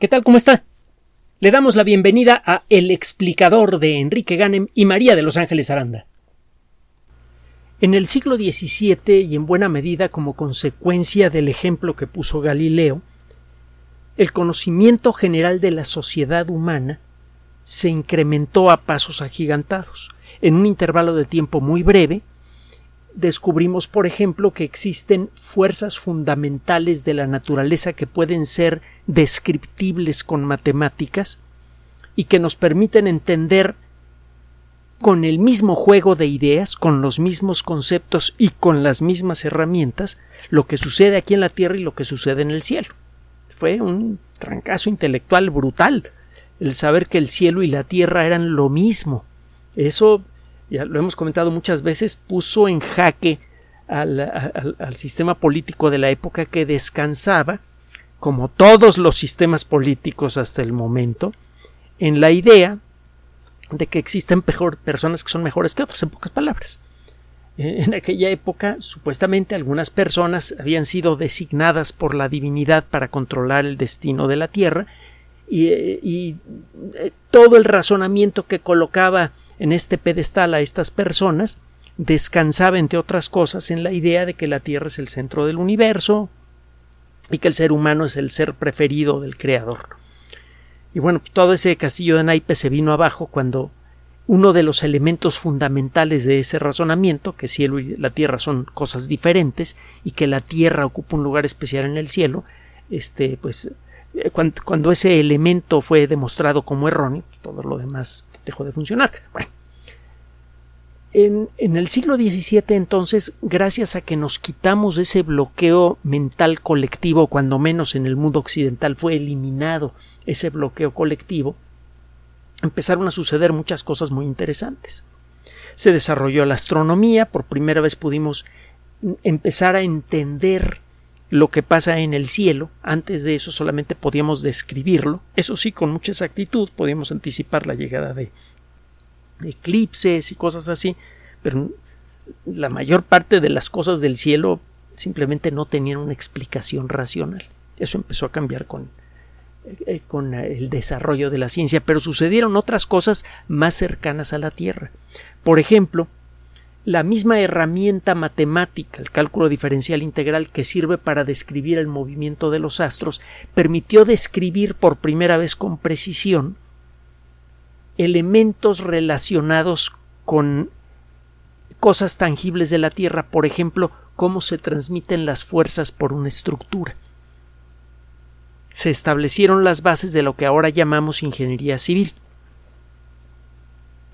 ¿Qué tal? ¿Cómo está? Le damos la bienvenida a El explicador de Enrique Ganem y María de Los Ángeles Aranda. En el siglo XVII y en buena medida como consecuencia del ejemplo que puso Galileo, el conocimiento general de la sociedad humana se incrementó a pasos agigantados. En un intervalo de tiempo muy breve, descubrimos, por ejemplo, que existen fuerzas fundamentales de la naturaleza que pueden ser descriptibles con matemáticas y que nos permiten entender con el mismo juego de ideas, con los mismos conceptos y con las mismas herramientas, lo que sucede aquí en la Tierra y lo que sucede en el cielo. Fue un trancazo intelectual brutal el saber que el cielo y la Tierra eran lo mismo. Eso ya lo hemos comentado muchas veces, puso en jaque al, sistema político de la época que descansaba, como todos los sistemas políticos hasta el momento, en la idea de que existen personas que son mejores que otras, en pocas palabras. Eh, en aquella época, supuestamente, algunas personas habían sido designadas por la divinidad para controlar el destino de la Tierra y, eh, eh, todo el razonamiento que colocaba en este pedestal a estas personas descansaba, entre otras cosas, en la idea de que la Tierra es el centro del universo y que el ser humano es el ser preferido del Creador. Y bueno, pues todo ese castillo de naipes se vino abajo cuando uno de los elementos fundamentales de ese razonamiento, que cielo y la tierra son cosas diferentes y que la tierra ocupa un lugar especial en el cielo, este, pues eh, cuando, ese elemento fue demostrado como erróneo, todo lo demás dejó de funcionar. Bueno, en, en, el siglo XVII entonces, gracias a que nos quitamos ese bloqueo mental colectivo, cuando menos en el mundo occidental fue eliminado ese bloqueo colectivo, empezaron a suceder muchas cosas muy interesantes. Se desarrolló la astronomía, por primera vez pudimos empezar a entender lo que pasa en el cielo. Antes de eso solamente podíamos describirlo. Eso sí, con mucha exactitud podíamos anticipar la llegada de eclipses y cosas así, pero la mayor parte de las cosas del cielo simplemente no tenían una explicación racional. Eso empezó a cambiar con, eh, con el desarrollo de la ciencia, pero sucedieron otras cosas más cercanas a la Tierra. Por ejemplo, la misma herramienta matemática, el cálculo diferencial integral que sirve para describir el movimiento de los astros, permitió describir por primera vez con precisión elementos relacionados con cosas tangibles de la Tierra, por ejemplo, cómo se transmiten las fuerzas por una estructura. Se establecieron las bases de lo que ahora llamamos ingeniería civil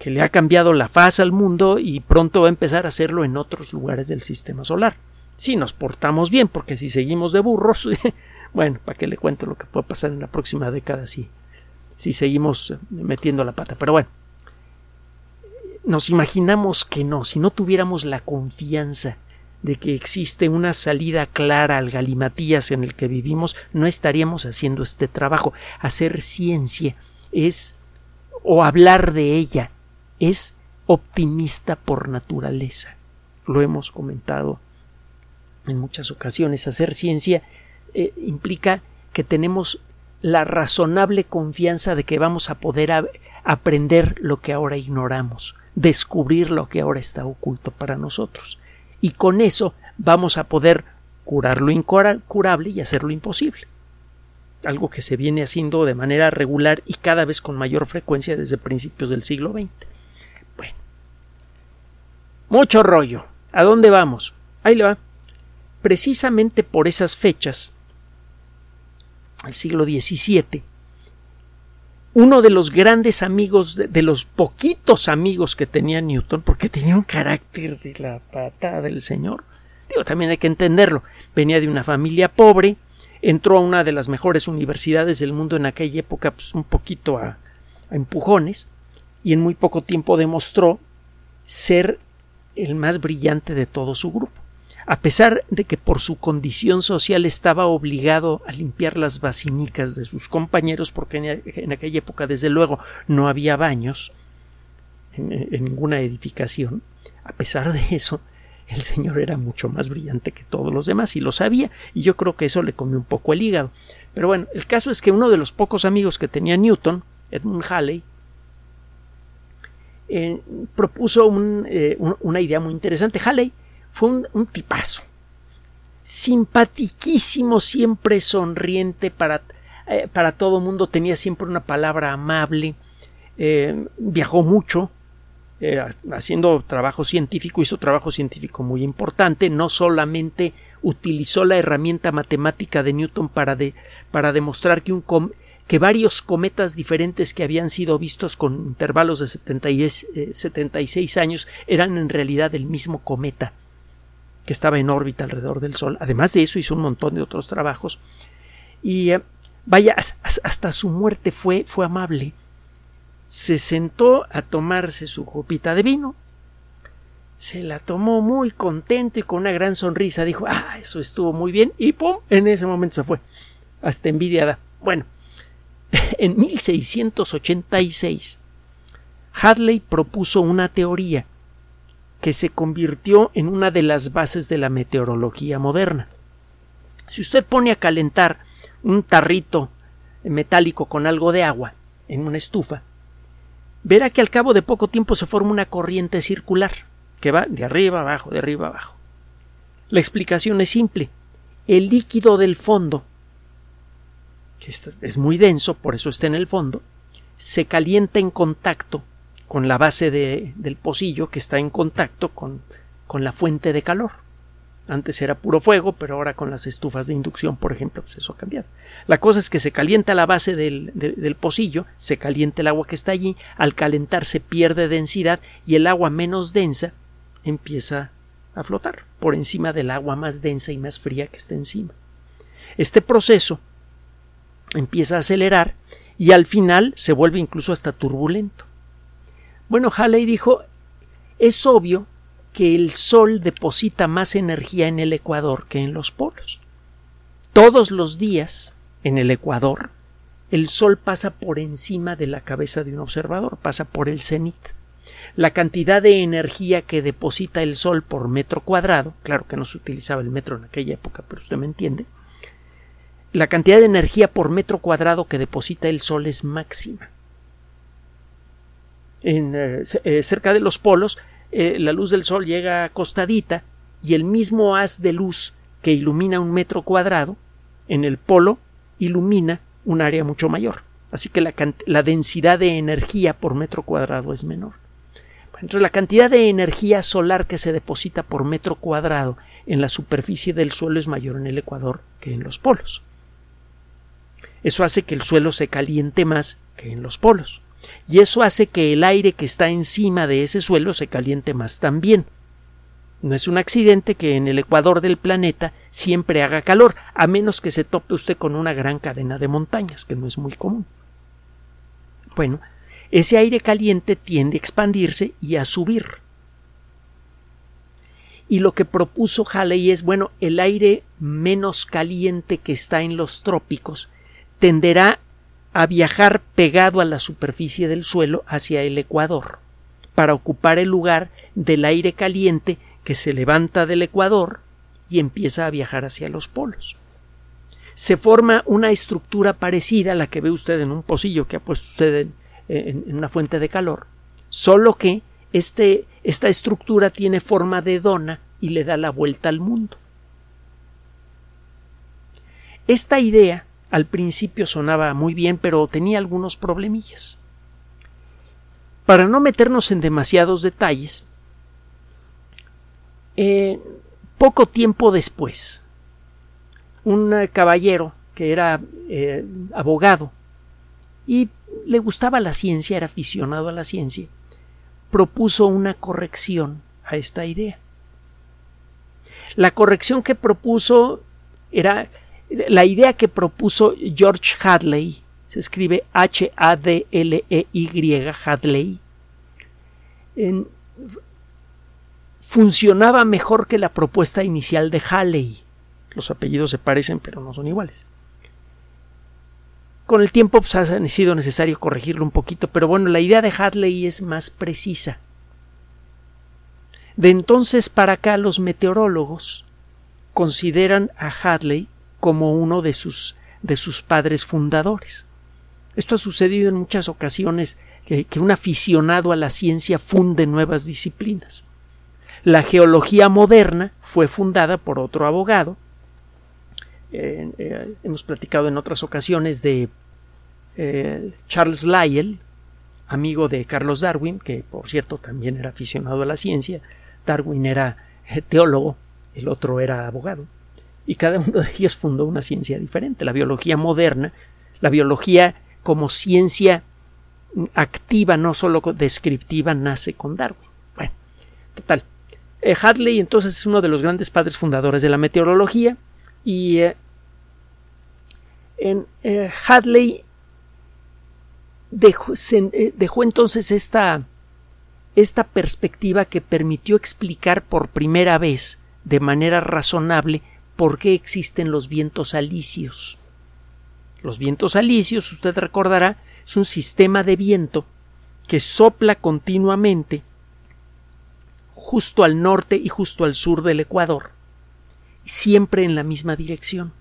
que le ha cambiado la faz al mundo y pronto va a empezar a hacerlo en otros lugares del sistema solar. Si nos portamos bien, porque si seguimos de burros, bueno, ¿para qué le cuento lo que puede pasar en la próxima década si, si seguimos metiendo la pata? Pero bueno, nos imaginamos que no, si no tuviéramos la confianza de que existe una salida clara al galimatías en el que vivimos, no estaríamos haciendo este trabajo. Hacer ciencia es o hablar de ella es optimista por naturaleza. Lo hemos comentado en muchas ocasiones. Hacer ciencia eh, implica que tenemos la razonable confianza de que vamos a poder aprender lo que ahora ignoramos, descubrir lo que ahora está oculto para nosotros. Y con eso vamos a poder curar lo incurable y hacer lo imposible. Algo que se viene haciendo de manera regular y cada vez con mayor frecuencia desde principios del siglo XX. Mucho rollo. ¿A dónde vamos? Ahí le va. Precisamente por esas fechas, el siglo XVII, uno de los grandes amigos, de, los poquitos amigos que tenía Newton, porque tenía un carácter de la patada del señor, digo, también hay que entenderlo, venía de una familia pobre, entró a una de las mejores universidades del mundo en aquella época, pues un poquito a empujones, y en muy poco tiempo demostró ser el más brillante de todo su grupo. A pesar de que por su condición social estaba obligado a limpiar las basinicas de sus compañeros, porque en, aquella época, desde luego, no había baños en, ninguna edificación, a pesar de eso, el señor era mucho más brillante que todos los demás y lo sabía, y yo creo que eso le comió un poco el hígado. Pero bueno, el caso es que uno de los pocos amigos que tenía Newton, Edmund Halley, eh, propuso eh, una idea muy interesante. Halley fue un, tipazo, simpatiquísimo, siempre sonriente para, eh, para todo mundo, tenía siempre una palabra amable, viajó mucho, haciendo trabajo científico, hizo trabajo científico muy importante, no solamente utilizó la herramienta matemática de Newton para, para demostrar que un, que varios cometas diferentes que habían sido vistos con intervalos de 76 eh, años eran en realidad el mismo cometa que estaba en órbita alrededor del Sol. Además de eso hizo un montón de otros trabajos y eh, vaya hasta su muerte fue, fue amable. Se sentó a tomarse su copita de vino, se la tomó muy contento y con una gran sonrisa dijo, ah, eso estuvo muy bien y pum, en ese momento se fue, hasta envidiada. Bueno, en 1686, Hadley propuso una teoría que se convirtió en una de las bases de la meteorología moderna. Si usted pone a calentar un tarrito metálico con algo de agua en una estufa, verá que al cabo de poco tiempo se forma una corriente circular que va de arriba abajo, de arriba abajo. La explicación es simple. El líquido del fondo que es muy denso, por eso está en el fondo, se calienta en contacto con la base del pocillo que está en contacto con, con, la fuente de calor. Antes era puro fuego, pero ahora con las estufas de inducción, por ejemplo, pues eso ha cambiado. La cosa es que se calienta la base del, del pocillo, se calienta el agua que está allí, al calentarse pierde densidad y el agua menos densa empieza a flotar por encima del agua más densa y más fría que está encima. Este proceso empieza a acelerar y al final se vuelve incluso hasta turbulento. Bueno, Halley dijo es obvio que el Sol deposita más energía en el Ecuador que en los polos. Todos los días, en el Ecuador, el Sol pasa por encima de la cabeza de un observador, pasa por el cenit. La cantidad de energía que deposita el Sol por metro cuadrado, claro que no se utilizaba el metro en aquella época, pero usted me entiende, la cantidad de energía por metro cuadrado que deposita el Sol es máxima. En, eh, eh, cerca de los polos, eh, la luz del Sol llega acostadita y el mismo haz de luz que ilumina un metro cuadrado, en el polo ilumina un área mucho mayor. Así que la, la densidad de energía por metro cuadrado es menor. Entonces, la cantidad de energía solar que se deposita por metro cuadrado en la superficie del suelo es mayor en el Ecuador que en los polos. Eso hace que el suelo se caliente más que en los polos. Y eso hace que el aire que está encima de ese suelo se caliente más también. No es un accidente que en el ecuador del planeta siempre haga calor, a menos que se tope usted con una gran cadena de montañas, que no es muy común. Bueno, ese aire caliente tiende a expandirse y a subir. Y lo que propuso Halley es, bueno, el aire menos caliente que está en los trópicos tenderá a viajar pegado a la superficie del suelo hacia el ecuador, para ocupar el lugar del aire caliente que se levanta del ecuador y empieza a viajar hacia los polos. Se forma una estructura parecida a la que ve usted en un pocillo que ha puesto usted en, una fuente de calor, solo que este, esta estructura tiene forma de dona y le da la vuelta al mundo. Esta idea al principio sonaba muy bien, pero tenía algunos problemillas. Para no meternos en demasiados detalles, eh, poco tiempo después, un caballero que era eh, abogado y le gustaba la ciencia, era aficionado a la ciencia, propuso una corrección a esta idea. La corrección que propuso era la idea que propuso George Hadley, se escribe H-A-D-L-E-Y, Hadley, funcionaba mejor que la propuesta inicial de Halley. Los apellidos se parecen, pero no son iguales. Con el tiempo pues, ha sido necesario corregirlo un poquito, pero bueno, la idea de Hadley es más precisa. De entonces para acá los meteorólogos consideran a Hadley como uno de sus, de sus padres fundadores. Esto ha sucedido en muchas ocasiones que, un aficionado a la ciencia funde nuevas disciplinas. La geología moderna fue fundada por otro abogado. Eh, hemos platicado en otras ocasiones de eh, Charles Lyell, amigo de Carlos Darwin, que por cierto también era aficionado a la ciencia. Darwin era eh, teólogo, el otro era abogado. Y cada uno de ellos fundó una ciencia diferente. La biología moderna, la biología como ciencia activa, no solo descriptiva, nace con Darwin. Bueno, total. Eh, Hadley entonces es uno de los grandes padres fundadores de la meteorología y eh, eh, Hadley dejó, dejó, entonces esta, esta perspectiva que permitió explicar por primera vez de manera razonable por qué existen los vientos alisios. Los vientos alisios, usted recordará, es un sistema de viento que sopla continuamente justo al norte y justo al sur del Ecuador, siempre en la misma dirección.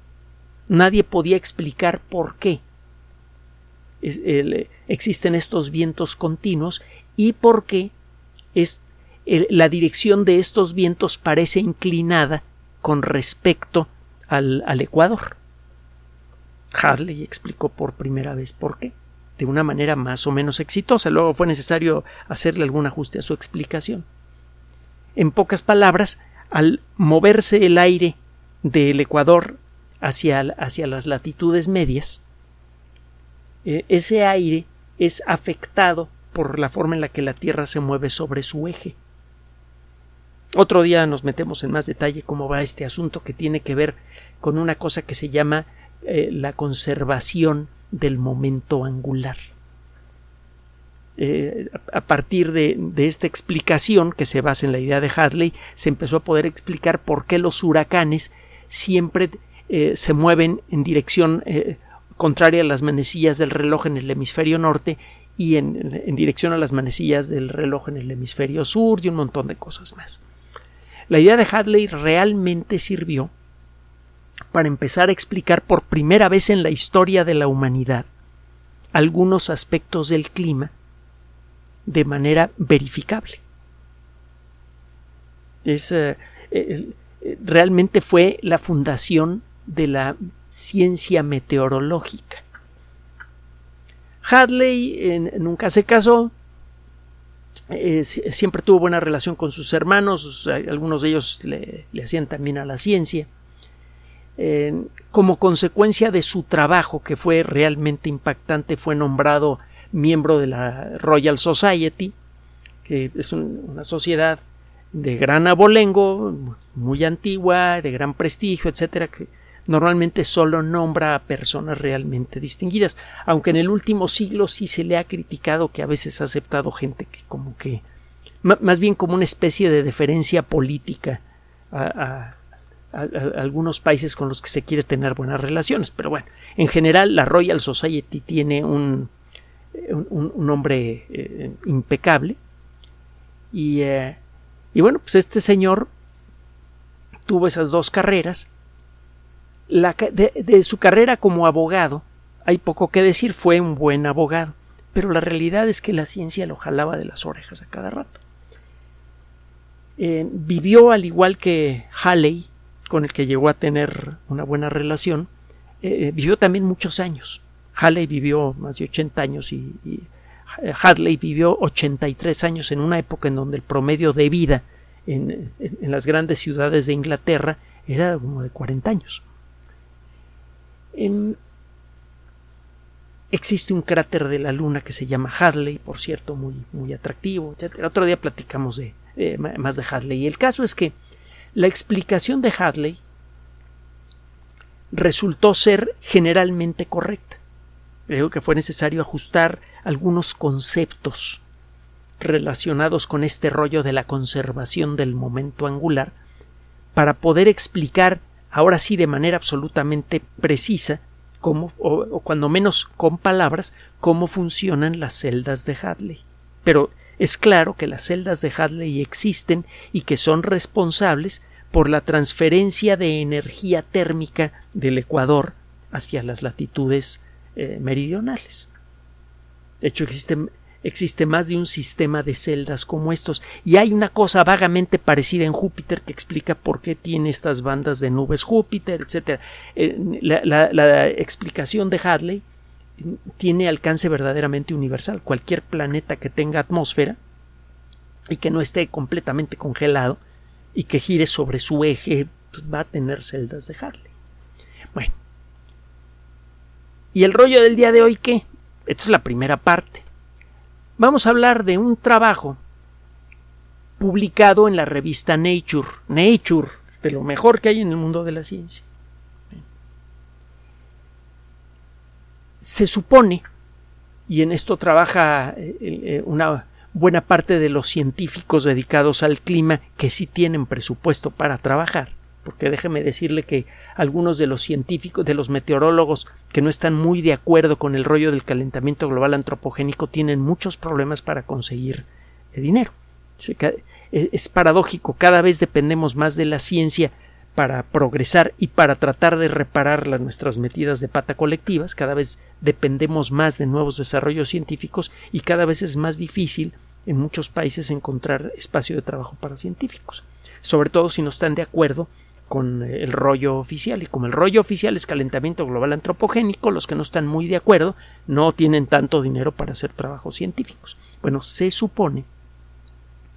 Nadie podía explicar por qué existen estos vientos continuos y por qué es, la dirección de estos vientos parece inclinada con respecto al, al Ecuador. Harley explicó por primera vez por qué, de una manera más o menos exitosa. Luego fue necesario hacerle algún ajuste a su explicación. En pocas palabras, al moverse el aire del Ecuador hacia, hacia las latitudes medias, eh, ese aire es afectado por la forma en la que la Tierra se mueve sobre su eje. Otro día nos metemos en más detalle cómo va este asunto que tiene que ver con una cosa que se llama eh, la conservación del momento angular. Eh, a partir de, esta explicación, que se basa en la idea de Hadley, se empezó a poder explicar por qué los huracanes siempre eh, se mueven en dirección contraria a las manecillas del reloj en el hemisferio norte y en, en, dirección a las manecillas del reloj en el hemisferio sur y un montón de cosas más. La idea de Hadley realmente sirvió para empezar a explicar por primera vez en la historia de la humanidad algunos aspectos del clima de manera verificable. Es, eh, realmente fue la fundación de la ciencia meteorológica. Hadley nunca se casó, eh, siempre tuvo buena relación con sus hermanos, algunos de ellos le, le hacían también a la ciencia. Como consecuencia de su trabajo, que fue realmente impactante, fue nombrado miembro de la Royal Society, que es una sociedad de gran abolengo, muy antigua, de gran prestigio, etcétera, que normalmente solo nombra a personas realmente distinguidas, aunque en el último siglo sí se le ha criticado que a veces ha aceptado gente que como que más bien como una especie de deferencia política a, algunos países con los que se quiere tener buenas relaciones. Pero bueno, en general la Royal Society tiene un, un, nombre eh, impecable. Y, eh, y, bueno, pues este señor tuvo esas dos carreras. La, de, de su carrera como abogado, hay poco que decir, fue un buen abogado. Pero la realidad es que la ciencia lo jalaba de las orejas a cada rato. Eh, vivió al igual que Halley con el que llegó a tener una buena relación, eh, eh, vivió también muchos años. Halley vivió más de 80 años y, Hadley vivió 83 años en una época en donde el promedio de vida en, las grandes ciudades de Inglaterra era como de 40 años. Existe un cráter de la Luna que se llama Hadley, por cierto, muy, muy atractivo, etc. Otro día platicamos de, más de Hadley. Y el caso es que la explicación de Hadley resultó ser generalmente correcta. Creo que fue necesario ajustar algunos conceptos relacionados con este rollo de la conservación del momento angular para poder explicar ahora sí de manera absolutamente precisa o, cuando menos con palabras, cómo funcionan las celdas de Hadley. Pero es claro que las celdas de Hadley existen y que son responsables por la transferencia de energía térmica del Ecuador hacia las latitudes eh, meridionales. De hecho, existe, existe más de un sistema de celdas como estos. Y hay una cosa vagamente parecida en Júpiter que explica por qué tiene estas bandas de nubes Júpiter, etc. Eh, la explicación de Hadley tiene alcance verdaderamente universal. Cualquier planeta que tenga atmósfera y que no esté completamente congelado y que gire sobre su eje pues, va a tener celdas de Harley. Bueno. ¿Y el rollo del día de hoy qué? Esta es la primera parte. Vamos a hablar de un trabajo publicado en la revista Nature. Nature, de lo mejor que hay en el mundo de la ciencia. se supone, y en esto trabaja eh, eh, una buena parte de los científicos dedicados al clima que sí tienen presupuesto para trabajar, porque déjeme decirle que algunos de los científicos, de los meteorólogos que no están muy de acuerdo con el rollo del calentamiento global antropogénico tienen muchos problemas para conseguir eh, dinero. Es paradójico, cada vez dependemos más de la ciencia para progresar y para tratar de reparar las nuestras metidas de pata colectivas, cada vez dependemos más de nuevos desarrollos científicos y cada vez es más difícil en muchos países encontrar espacio de trabajo para científicos, sobre todo si no están de acuerdo con el rollo oficial y como el rollo oficial es calentamiento global antropogénico, los que no están muy de acuerdo no tienen tanto dinero para hacer trabajos científicos. Bueno, se supone,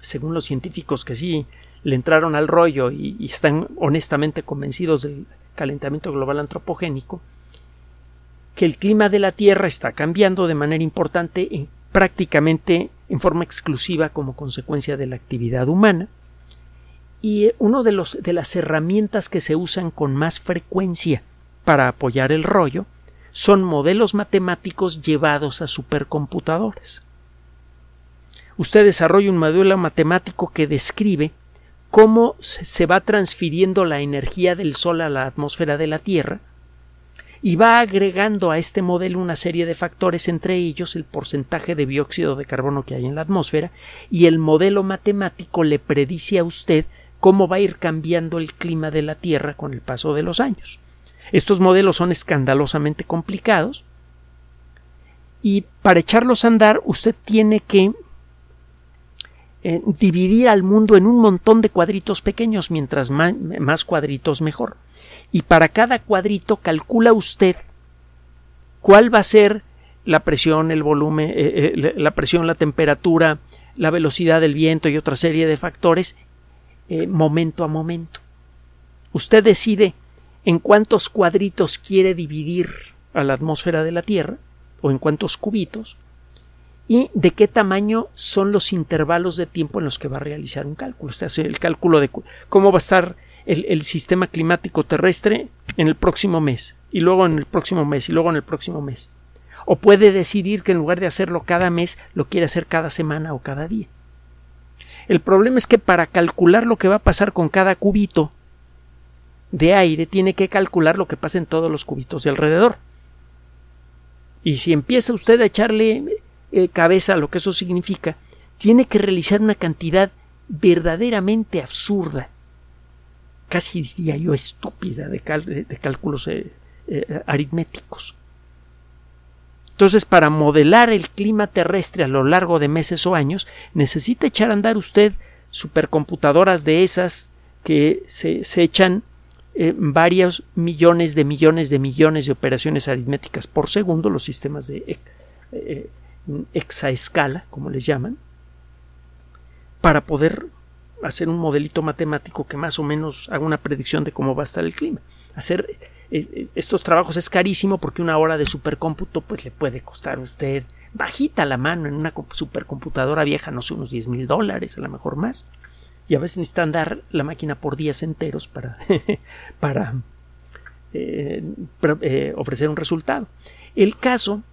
según los científicos que sí le entraron al rollo y, están honestamente convencidos del calentamiento global antropogénico, que el clima de la Tierra está cambiando de manera importante prácticamente en forma exclusiva como consecuencia de la actividad humana y una de, los, de las herramientas que se usan con más frecuencia para apoyar el rollo son modelos matemáticos llevados a supercomputadores. Usted desarrolla un modelo matemático que describe cómo se va transfiriendo la energía del Sol a la atmósfera de la Tierra y va agregando a este modelo una serie de factores, entre ellos el porcentaje de dióxido de carbono que hay en la atmósfera, y el modelo matemático le predice a usted cómo va a ir cambiando el clima de la Tierra con el paso de los años. Estos modelos son escandalosamente complicados y para echarlos a andar usted tiene que eh, dividir al mundo en un montón de cuadritos pequeños, mientras más, cuadritos mejor. Y para cada cuadrito calcula usted cuál va a ser la presión, el volumen, eh, eh, la presión, la temperatura, la velocidad del viento y otra serie de factores momento a momento. Usted decide en cuántos cuadritos quiere dividir a la atmósfera de la Tierra o en cuántos cubitos y de qué tamaño son los intervalos de tiempo en los que va a realizar un cálculo. Usted hace el cálculo de cómo va a estar el, sistema climático terrestre en el próximo mes, y luego en el próximo mes, y luego en el próximo mes. O puede decidir que en lugar de hacerlo cada mes, lo quiere hacer cada semana o cada día. El problema es que para calcular lo que va a pasar con cada cubito de aire, tiene que calcular lo que pasa en todos los cubitos de alrededor. Y si empieza usted a echarle eh, cabeza lo que eso significa, tiene que realizar una cantidad verdaderamente absurda, casi diría yo estúpida, de, cálculos eh, eh, aritméticos. Entonces, para modelar el clima terrestre a lo largo de meses o años, necesita echar a andar usted supercomputadoras de esas que se, echan varios millones de millones de millones de operaciones aritméticas por segundo, los sistemas de exaescala, como les llaman, para poder hacer un modelito matemático que más o menos haga una predicción de cómo va a estar el clima. Hacer eh, eh, estos trabajos es carísimo porque una hora de supercómputo pues le puede costar a usted bajita la mano en una supercomputadora vieja, no sé, unos 10 mil dólares, a lo mejor más. Y a veces necesitan dar la máquina por días enteros para, para eh, ofrecer un resultado. El caso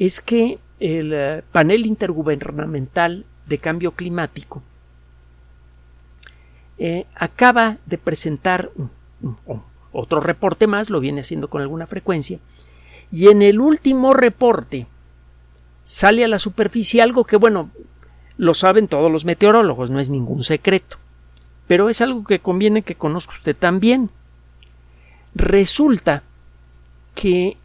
es que el panel intergubernamental de cambio climático acaba de presentar otro reporte más, lo viene haciendo con alguna frecuencia, y en el último reporte sale a la superficie algo que, bueno, lo saben todos los meteorólogos, no es ningún secreto. Pero es algo que conviene que conozca usted también. Resulta que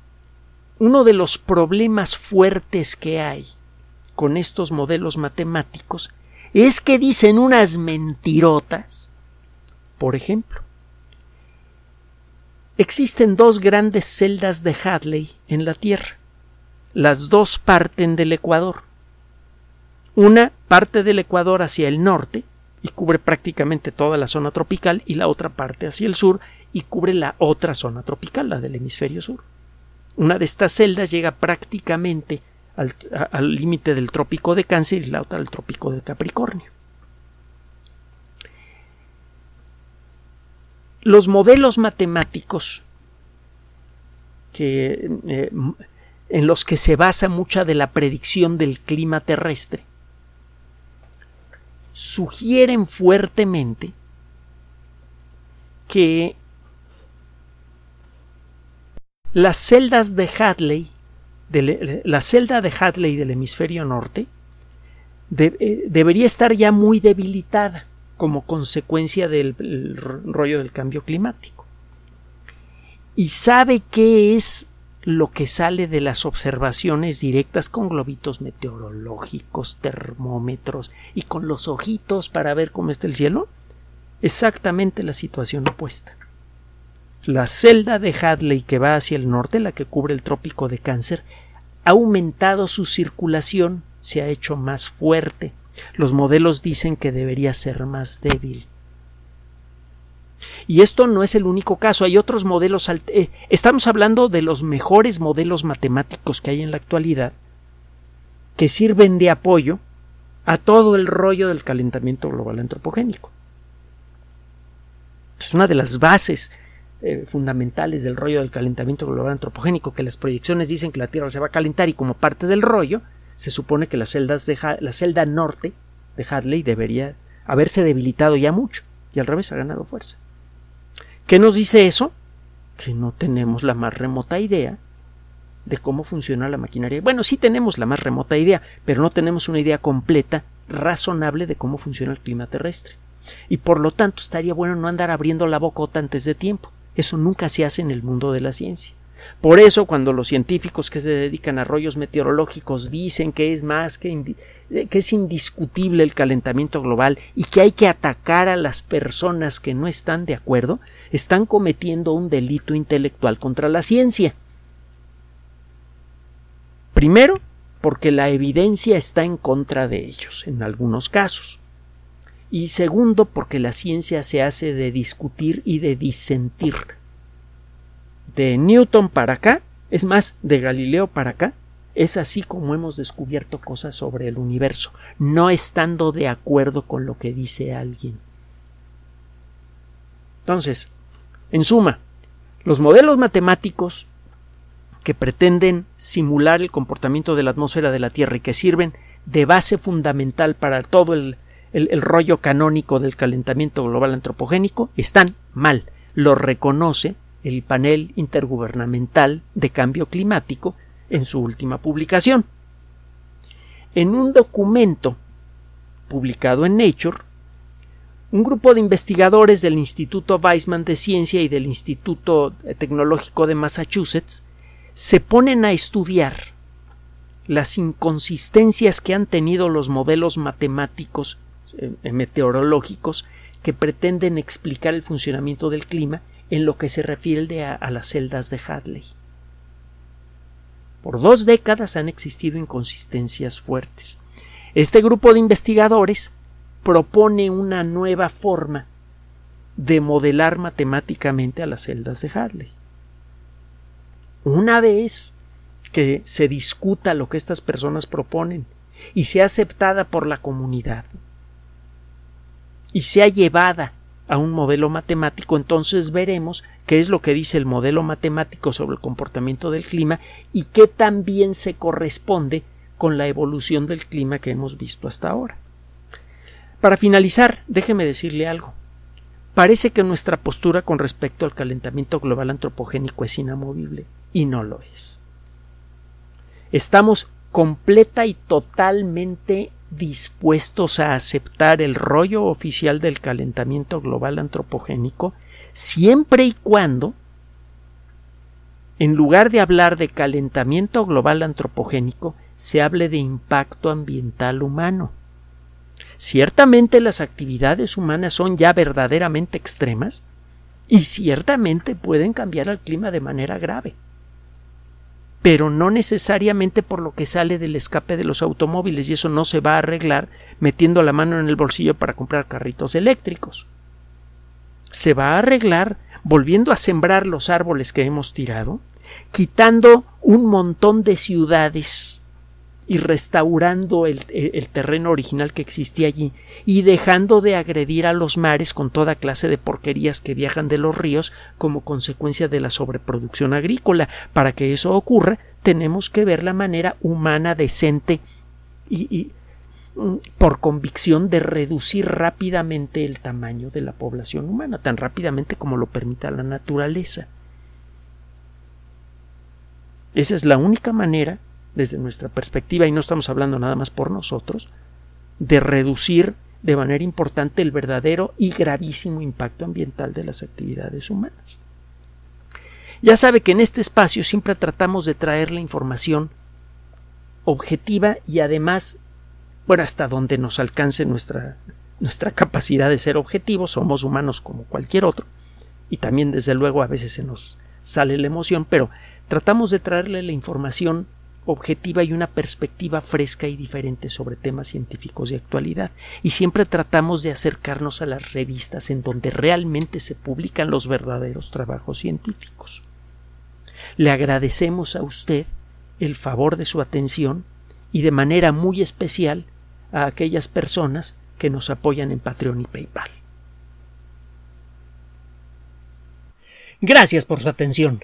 uno de los problemas fuertes que hay con estos modelos matemáticos es que dicen unas mentirotas. Por ejemplo, existen dos grandes celdas de Hadley en la Tierra. Las dos parten del Ecuador. Una parte del Ecuador hacia el norte y cubre prácticamente toda la zona tropical y la otra parte hacia el sur y cubre la otra zona tropical, la del hemisferio sur. Una de estas celdas llega prácticamente al límite del trópico de Cáncer y la otra al trópico de Capricornio. Los modelos matemáticos que, eh, en los que se basa mucha de la predicción del clima terrestre sugieren fuertemente que las celdas de Hadley la celda de Hadley del hemisferio norte eh, debería estar ya muy debilitada como consecuencia del rollo del cambio climático. Y sabe qué es lo que sale de las observaciones directas con globitos meteorológicos, termómetros y con los ojitos para ver cómo está el cielo? Exactamente la situación opuesta. La celda de Hadley que va hacia el norte, la que cubre el trópico de Cáncer, ha aumentado su circulación, se ha hecho más fuerte. Los modelos dicen que debería ser más débil. Y esto no es el único caso, hay otros modelos. Eh, estamos hablando de los mejores modelos matemáticos que hay en la actualidad que sirven de apoyo a todo el rollo del calentamiento global antropogénico. Es una de las bases eh, fundamentales del rollo del calentamiento global antropogénico, que las proyecciones dicen que la Tierra se va a calentar y como parte del rollo, se supone que las celdas de la celda norte de Hadley debería haberse debilitado ya mucho y al revés ha ganado fuerza. ¿Qué nos dice eso? Que no tenemos la más remota idea de cómo funciona la maquinaria. Bueno, sí tenemos la más remota idea, pero no tenemos una idea completa, razonable de cómo funciona el clima terrestre. Y por lo tanto estaría bueno no andar abriendo la bocota antes de tiempo. Eso nunca se hace en el mundo de la ciencia. Por eso, cuando los científicos que se dedican a rollos meteorológicos dicen que es más que, que, es indiscutible el calentamiento global y que hay que atacar a las personas que no están de acuerdo, están cometiendo un delito intelectual contra la ciencia. Primero, porque la evidencia está en contra de ellos, en algunos casos y segundo porque la ciencia se hace de discutir y de disentir. De Newton para acá, es más, de Galileo para acá, es así como hemos descubierto cosas sobre el universo, no estando de acuerdo con lo que dice alguien. Entonces, en suma, los modelos matemáticos que pretenden simular el comportamiento de la atmósfera de la Tierra y que sirven de base fundamental para todo el el, rollo canónico del calentamiento global antropogénico están mal. Lo reconoce el panel intergubernamental de cambio climático en su última publicación. En un documento publicado en Nature, un grupo de investigadores del Instituto Weizmann de Ciencia y del Instituto Tecnológico de Massachusetts se ponen a estudiar las inconsistencias que han tenido los modelos matemáticos eh, meteorológicos que pretenden explicar el funcionamiento del clima en lo que se refiere a, las celdas de Hadley. Por dos décadas han existido inconsistencias fuertes. Este grupo de investigadores propone una nueva forma de modelar matemáticamente a las celdas de Hadley. Una vez que se discuta lo que estas personas proponen y sea aceptada por la comunidad, y sea llevada a un modelo matemático, entonces veremos qué es lo que dice el modelo matemático sobre el comportamiento del clima y qué también se corresponde con la evolución del clima que hemos visto hasta ahora. Para finalizar, déjeme decirle algo. Parece que nuestra postura con respecto al calentamiento global antropogénico es inamovible y no lo es. Estamos completa y totalmente dispuestos a aceptar el rollo oficial del calentamiento global antropogénico siempre y cuando en lugar de hablar de calentamiento global antropogénico, se hable de impacto ambiental humano. Ciertamente las actividades humanas son ya verdaderamente extremas y ciertamente pueden cambiar el clima de manera grave. Pero no necesariamente por lo que sale del escape de los automóviles y eso no se va a arreglar metiendo la mano en el bolsillo para comprar carritos eléctricos. Se va a arreglar volviendo a sembrar los árboles que hemos tirado, quitando un montón de ciudades y restaurando el, terreno original que existía allí y dejando de agredir a los mares con toda clase de porquerías que viajan de los ríos como consecuencia de la sobreproducción agrícola. Para que eso ocurra, tenemos que ver la manera humana, decente y, mm, por convicción de reducir rápidamente el tamaño de la población humana, tan rápidamente como lo permita la naturaleza. Esa es la única manera desde nuestra perspectiva, y no estamos hablando nada más por nosotros, de reducir de manera importante el verdadero y gravísimo impacto ambiental de las actividades humanas. Ya sabe que en este espacio siempre tratamos de traer la información objetiva y además, bueno, hasta donde nos alcance nuestra, nuestra capacidad de ser objetivos, somos humanos como cualquier otro, y también desde luego a veces se nos sale la emoción, pero tratamos de traerle la información objetiva y una perspectiva fresca y diferente sobre temas científicos de actualidad. Y siempre tratamos de acercarnos a las revistas en donde realmente se publican los verdaderos trabajos científicos. Le agradecemos a usted el favor de su atención y de manera muy especial a aquellas personas que nos apoyan en Patreon y PayPal. Gracias por su atención